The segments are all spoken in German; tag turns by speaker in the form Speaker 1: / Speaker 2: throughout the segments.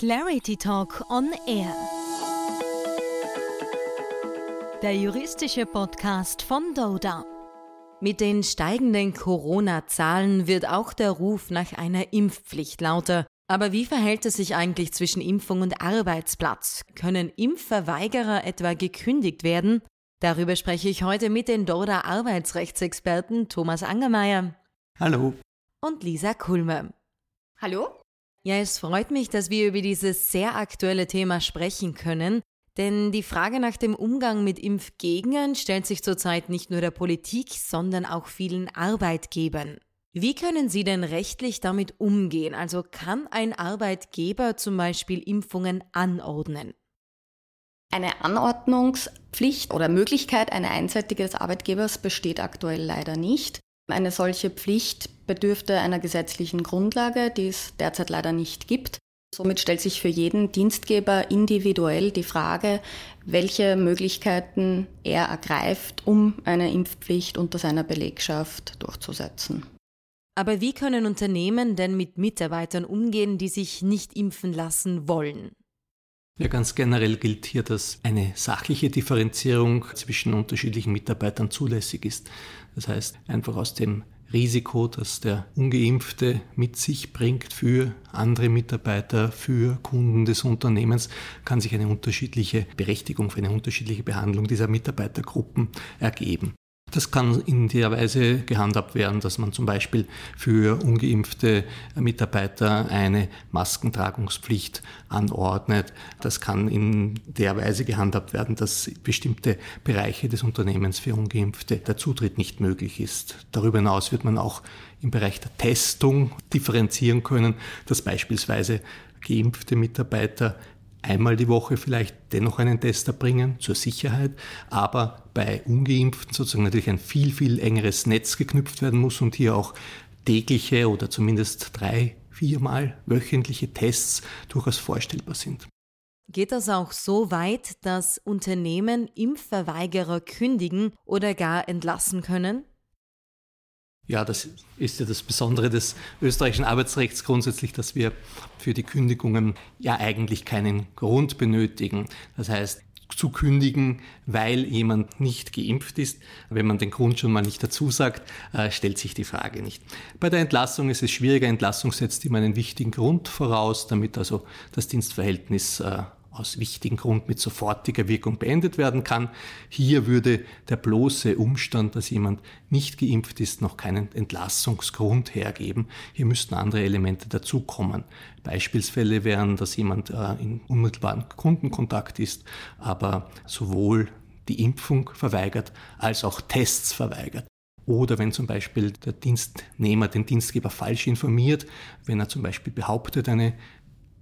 Speaker 1: Clarity Talk on Air. Der juristische Podcast von Doda.
Speaker 2: Mit den steigenden Corona-Zahlen wird auch der Ruf nach einer Impfpflicht lauter. Aber wie verhält es sich eigentlich zwischen Impfung und Arbeitsplatz? Können Impfverweigerer etwa gekündigt werden? Darüber spreche ich heute mit den Doda Arbeitsrechtsexperten Thomas Angermeier.
Speaker 3: Hallo.
Speaker 2: Und Lisa Kulmer.
Speaker 4: Hallo.
Speaker 2: Ja, es freut mich, dass wir über dieses sehr aktuelle Thema sprechen können, denn die Frage nach dem Umgang mit Impfgegnern stellt sich zurzeit nicht nur der Politik, sondern auch vielen Arbeitgebern. Wie können Sie denn rechtlich damit umgehen? Also kann ein Arbeitgeber zum Beispiel Impfungen anordnen?
Speaker 4: Eine Anordnungspflicht oder Möglichkeit einer Einseitige des Arbeitgebers besteht aktuell leider nicht. Eine solche Pflicht bedürfte einer gesetzlichen Grundlage, die es derzeit leider nicht gibt. Somit stellt sich für jeden Dienstgeber individuell die Frage, welche Möglichkeiten er ergreift, um eine Impfpflicht unter seiner Belegschaft durchzusetzen.
Speaker 2: Aber wie können Unternehmen denn mit Mitarbeitern umgehen, die sich nicht impfen lassen wollen?
Speaker 3: Ja, ganz generell gilt hier, dass eine sachliche Differenzierung zwischen unterschiedlichen Mitarbeitern zulässig ist. Das heißt, einfach aus dem Risiko, das der ungeimpfte mit sich bringt für andere Mitarbeiter, für Kunden des Unternehmens, kann sich eine unterschiedliche Berechtigung für eine unterschiedliche Behandlung dieser Mitarbeitergruppen ergeben. Das kann in der Weise gehandhabt werden, dass man zum Beispiel für ungeimpfte Mitarbeiter eine Maskentragungspflicht anordnet. Das kann in der Weise gehandhabt werden, dass bestimmte Bereiche des Unternehmens für ungeimpfte der Zutritt nicht möglich ist. Darüber hinaus wird man auch im Bereich der Testung differenzieren können, dass beispielsweise geimpfte Mitarbeiter einmal die Woche vielleicht dennoch einen Test erbringen zur Sicherheit, aber bei ungeimpften sozusagen natürlich ein viel, viel engeres Netz geknüpft werden muss und hier auch tägliche oder zumindest drei, viermal wöchentliche Tests durchaus vorstellbar sind.
Speaker 2: Geht das auch so weit, dass Unternehmen Impfverweigerer kündigen oder gar entlassen können?
Speaker 3: Ja, das ist ja das Besondere des österreichischen Arbeitsrechts grundsätzlich, dass wir für die Kündigungen ja eigentlich keinen Grund benötigen. Das heißt, zu kündigen, weil jemand nicht geimpft ist. Wenn man den Grund schon mal nicht dazu sagt, äh, stellt sich die Frage nicht. Bei der Entlassung ist es schwieriger. Entlassung setzt immer einen wichtigen Grund voraus, damit also das Dienstverhältnis äh, aus wichtigen Grund mit sofortiger Wirkung beendet werden kann. Hier würde der bloße Umstand, dass jemand nicht geimpft ist, noch keinen Entlassungsgrund hergeben. Hier müssten andere Elemente dazukommen. Beispielsfälle wären, dass jemand äh, in unmittelbaren Kundenkontakt ist, aber sowohl die Impfung verweigert als auch Tests verweigert. Oder wenn zum Beispiel der Dienstnehmer den Dienstgeber falsch informiert, wenn er zum Beispiel behauptet, eine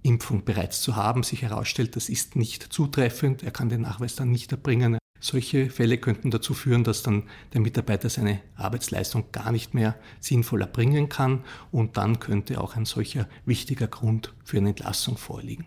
Speaker 3: Impfung bereits zu haben, sich herausstellt, das ist nicht zutreffend, er kann den Nachweis dann nicht erbringen. Solche Fälle könnten dazu führen, dass dann der Mitarbeiter seine Arbeitsleistung gar nicht mehr sinnvoll erbringen kann und dann könnte auch ein solcher wichtiger Grund für eine Entlassung vorliegen.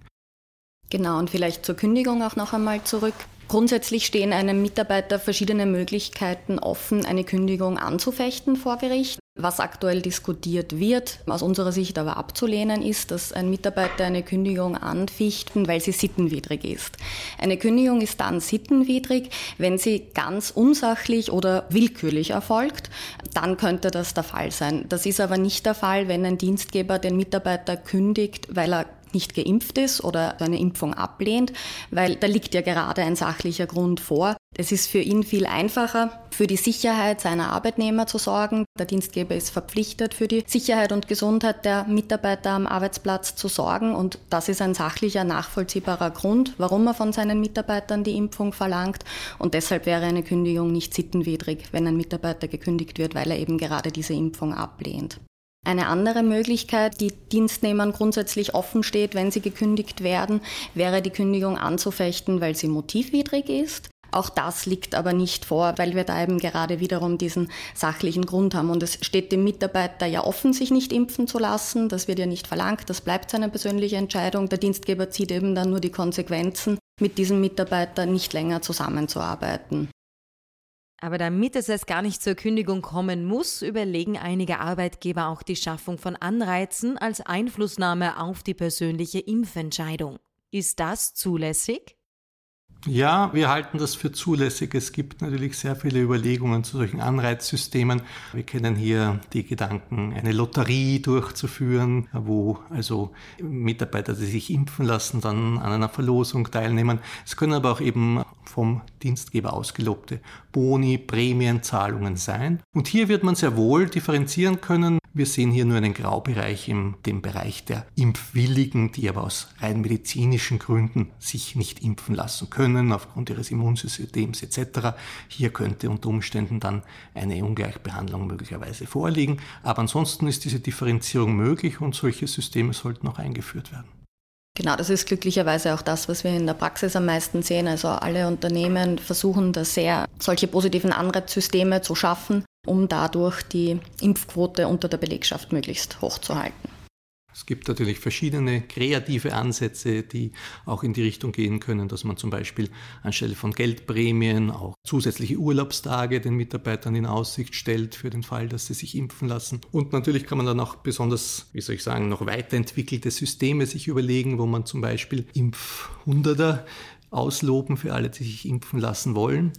Speaker 4: Genau, und vielleicht zur Kündigung auch noch einmal zurück. Grundsätzlich stehen einem Mitarbeiter verschiedene Möglichkeiten offen, eine Kündigung anzufechten vor Gericht. Was aktuell diskutiert wird, aus unserer Sicht aber abzulehnen ist, dass ein Mitarbeiter eine Kündigung anfichten, weil sie sittenwidrig ist. Eine Kündigung ist dann sittenwidrig, wenn sie ganz unsachlich oder willkürlich erfolgt. Dann könnte das der Fall sein. Das ist aber nicht der Fall, wenn ein Dienstgeber den Mitarbeiter kündigt, weil er nicht geimpft ist oder eine Impfung ablehnt, weil da liegt ja gerade ein sachlicher Grund vor. Es ist für ihn viel einfacher, für die Sicherheit seiner Arbeitnehmer zu sorgen. Der Dienstgeber ist verpflichtet, für die Sicherheit und Gesundheit der Mitarbeiter am Arbeitsplatz zu sorgen. Und das ist ein sachlicher, nachvollziehbarer Grund, warum er von seinen Mitarbeitern die Impfung verlangt. Und deshalb wäre eine Kündigung nicht sittenwidrig, wenn ein Mitarbeiter gekündigt wird, weil er eben gerade diese Impfung ablehnt. Eine andere Möglichkeit, die Dienstnehmern grundsätzlich offen steht, wenn sie gekündigt werden, wäre die Kündigung anzufechten, weil sie motivwidrig ist. Auch das liegt aber nicht vor, weil wir da eben gerade wiederum diesen sachlichen Grund haben. Und es steht dem Mitarbeiter ja offen, sich nicht impfen zu lassen. Das wird ja nicht verlangt. Das bleibt seine persönliche Entscheidung. Der Dienstgeber zieht eben dann nur die Konsequenzen, mit diesem Mitarbeiter nicht länger zusammenzuarbeiten.
Speaker 2: Aber damit es erst gar nicht zur Kündigung kommen muss, überlegen einige Arbeitgeber auch die Schaffung von Anreizen als Einflussnahme auf die persönliche Impfentscheidung. Ist das zulässig?
Speaker 3: Ja, wir halten das für zulässig. Es gibt natürlich sehr viele Überlegungen zu solchen Anreizsystemen. Wir kennen hier die Gedanken, eine Lotterie durchzuführen, wo also Mitarbeiter, die sich impfen lassen, dann an einer Verlosung teilnehmen. Es können aber auch eben vom Dienstgeber ausgelobte Boni, Prämienzahlungen sein. Und hier wird man sehr wohl differenzieren können wir sehen hier nur einen Graubereich im dem Bereich der Impfwilligen, die aber aus rein medizinischen Gründen sich nicht impfen lassen können, aufgrund ihres Immunsystems etc. Hier könnte unter Umständen dann eine Ungleichbehandlung möglicherweise vorliegen. Aber ansonsten ist diese Differenzierung möglich und solche Systeme sollten auch eingeführt werden.
Speaker 4: Genau, das ist glücklicherweise auch das, was wir in der Praxis am meisten sehen. Also alle Unternehmen versuchen da sehr, solche positiven Anreizsysteme zu schaffen, um dadurch die Impfquote unter der Belegschaft möglichst hoch zu halten.
Speaker 3: Es gibt natürlich verschiedene kreative Ansätze, die auch in die Richtung gehen können, dass man zum Beispiel anstelle von Geldprämien auch zusätzliche Urlaubstage den Mitarbeitern in Aussicht stellt für den Fall, dass sie sich impfen lassen. Und natürlich kann man dann auch besonders, wie soll ich sagen, noch weiterentwickelte Systeme sich überlegen, wo man zum Beispiel Impfhunderter ausloben für alle, die sich impfen lassen wollen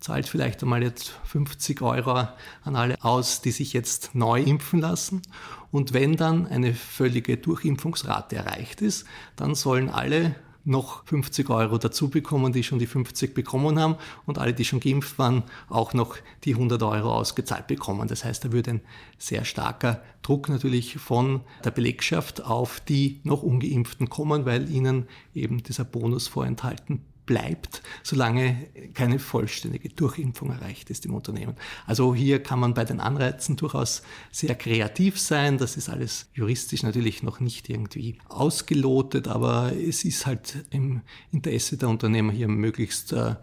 Speaker 3: zahlt vielleicht einmal jetzt 50 Euro an alle aus, die sich jetzt neu impfen lassen. Und wenn dann eine völlige Durchimpfungsrate erreicht ist, dann sollen alle noch 50 Euro dazu bekommen, die schon die 50 bekommen haben und alle, die schon geimpft waren, auch noch die 100 Euro ausgezahlt bekommen. Das heißt, da würde ein sehr starker Druck natürlich von der Belegschaft auf die noch ungeimpften kommen, weil ihnen eben dieser Bonus vorenthalten bleibt, solange keine vollständige Durchimpfung erreicht ist im Unternehmen. Also hier kann man bei den Anreizen durchaus sehr kreativ sein. Das ist alles juristisch natürlich noch nicht irgendwie ausgelotet, aber es ist halt im Interesse der Unternehmer hier möglichst äh,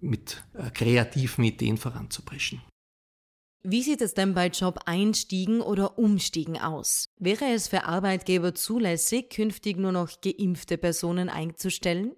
Speaker 3: mit äh, kreativen Ideen voranzupreschen.
Speaker 2: Wie sieht es denn bei Job-Einstiegen oder Umstiegen aus? Wäre es für Arbeitgeber zulässig, künftig nur noch geimpfte Personen einzustellen?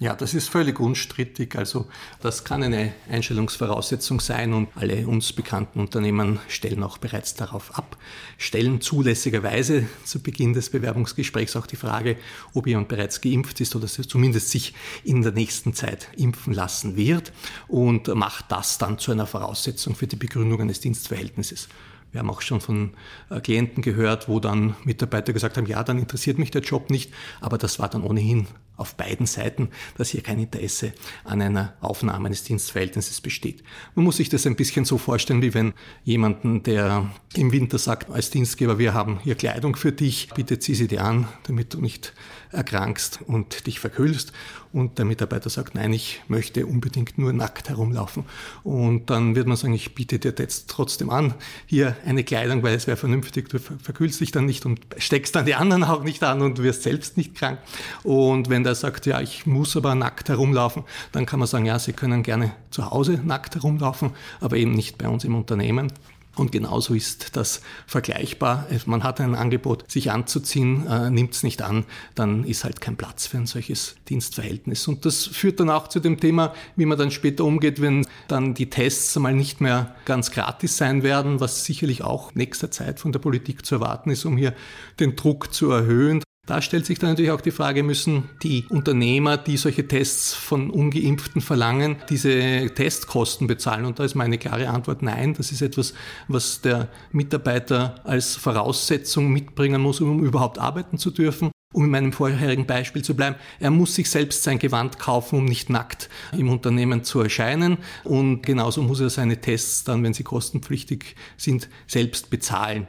Speaker 3: Ja, das ist völlig unstrittig. Also das kann eine Einstellungsvoraussetzung sein und alle uns bekannten Unternehmen stellen auch bereits darauf ab, stellen zulässigerweise zu Beginn des Bewerbungsgesprächs auch die Frage, ob jemand bereits geimpft ist oder zumindest sich in der nächsten Zeit impfen lassen wird und macht das dann zu einer Voraussetzung für die Begründung eines Dienstverhältnisses. Wir haben auch schon von äh, Klienten gehört, wo dann Mitarbeiter gesagt haben, ja, dann interessiert mich der Job nicht, aber das war dann ohnehin auf beiden Seiten, dass hier kein Interesse an einer Aufnahme eines Dienstverhältnisses besteht. Man muss sich das ein bisschen so vorstellen, wie wenn jemanden, der im Winter sagt als Dienstgeber, wir haben hier Kleidung für dich, bitte zieh sie dir an, damit du nicht erkrankst und dich verkühlst. Und der Mitarbeiter sagt, nein, ich möchte unbedingt nur nackt herumlaufen. Und dann wird man sagen, ich biete dir jetzt trotzdem an, hier eine Kleidung, weil es wäre vernünftig, du verkühlst dich dann nicht und steckst dann die anderen auch nicht an und wirst selbst nicht krank. Und wenn der sagt, ja, ich muss aber nackt herumlaufen, dann kann man sagen, ja, Sie können gerne zu Hause nackt herumlaufen, aber eben nicht bei uns im Unternehmen. Und genauso ist das vergleichbar. Man hat ein Angebot, sich anzuziehen, äh, nimmt es nicht an, dann ist halt kein Platz für ein solches Dienstverhältnis. Und das führt dann auch zu dem Thema, wie man dann später umgeht, wenn dann die Tests einmal nicht mehr ganz gratis sein werden, was sicherlich auch nächster Zeit von der Politik zu erwarten ist, um hier den Druck zu erhöhen. Da stellt sich dann natürlich auch die Frage, müssen die Unternehmer, die solche Tests von ungeimpften verlangen, diese Testkosten bezahlen? Und da ist meine klare Antwort nein. Das ist etwas, was der Mitarbeiter als Voraussetzung mitbringen muss, um überhaupt arbeiten zu dürfen. Um in meinem vorherigen Beispiel zu bleiben, er muss sich selbst sein Gewand kaufen, um nicht nackt im Unternehmen zu erscheinen. Und genauso muss er seine Tests dann, wenn sie kostenpflichtig sind, selbst bezahlen.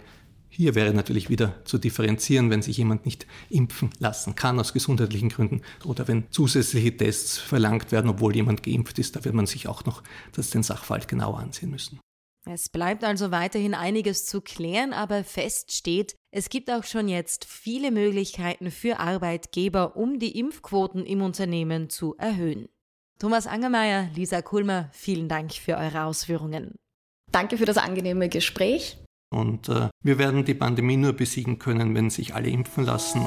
Speaker 3: Hier wäre natürlich wieder zu differenzieren, wenn sich jemand nicht impfen lassen kann aus gesundheitlichen Gründen oder wenn zusätzliche Tests verlangt werden, obwohl jemand geimpft ist, da wird man sich auch noch das den Sachverhalt genauer ansehen müssen.
Speaker 2: Es bleibt also weiterhin einiges zu klären, aber fest steht, es gibt auch schon jetzt viele Möglichkeiten für Arbeitgeber, um die Impfquoten im Unternehmen zu erhöhen. Thomas Angermeier, Lisa Kulmer, vielen Dank für eure Ausführungen.
Speaker 4: Danke für das angenehme Gespräch.
Speaker 3: Und äh, wir werden die Pandemie nur besiegen können, wenn sich alle impfen lassen.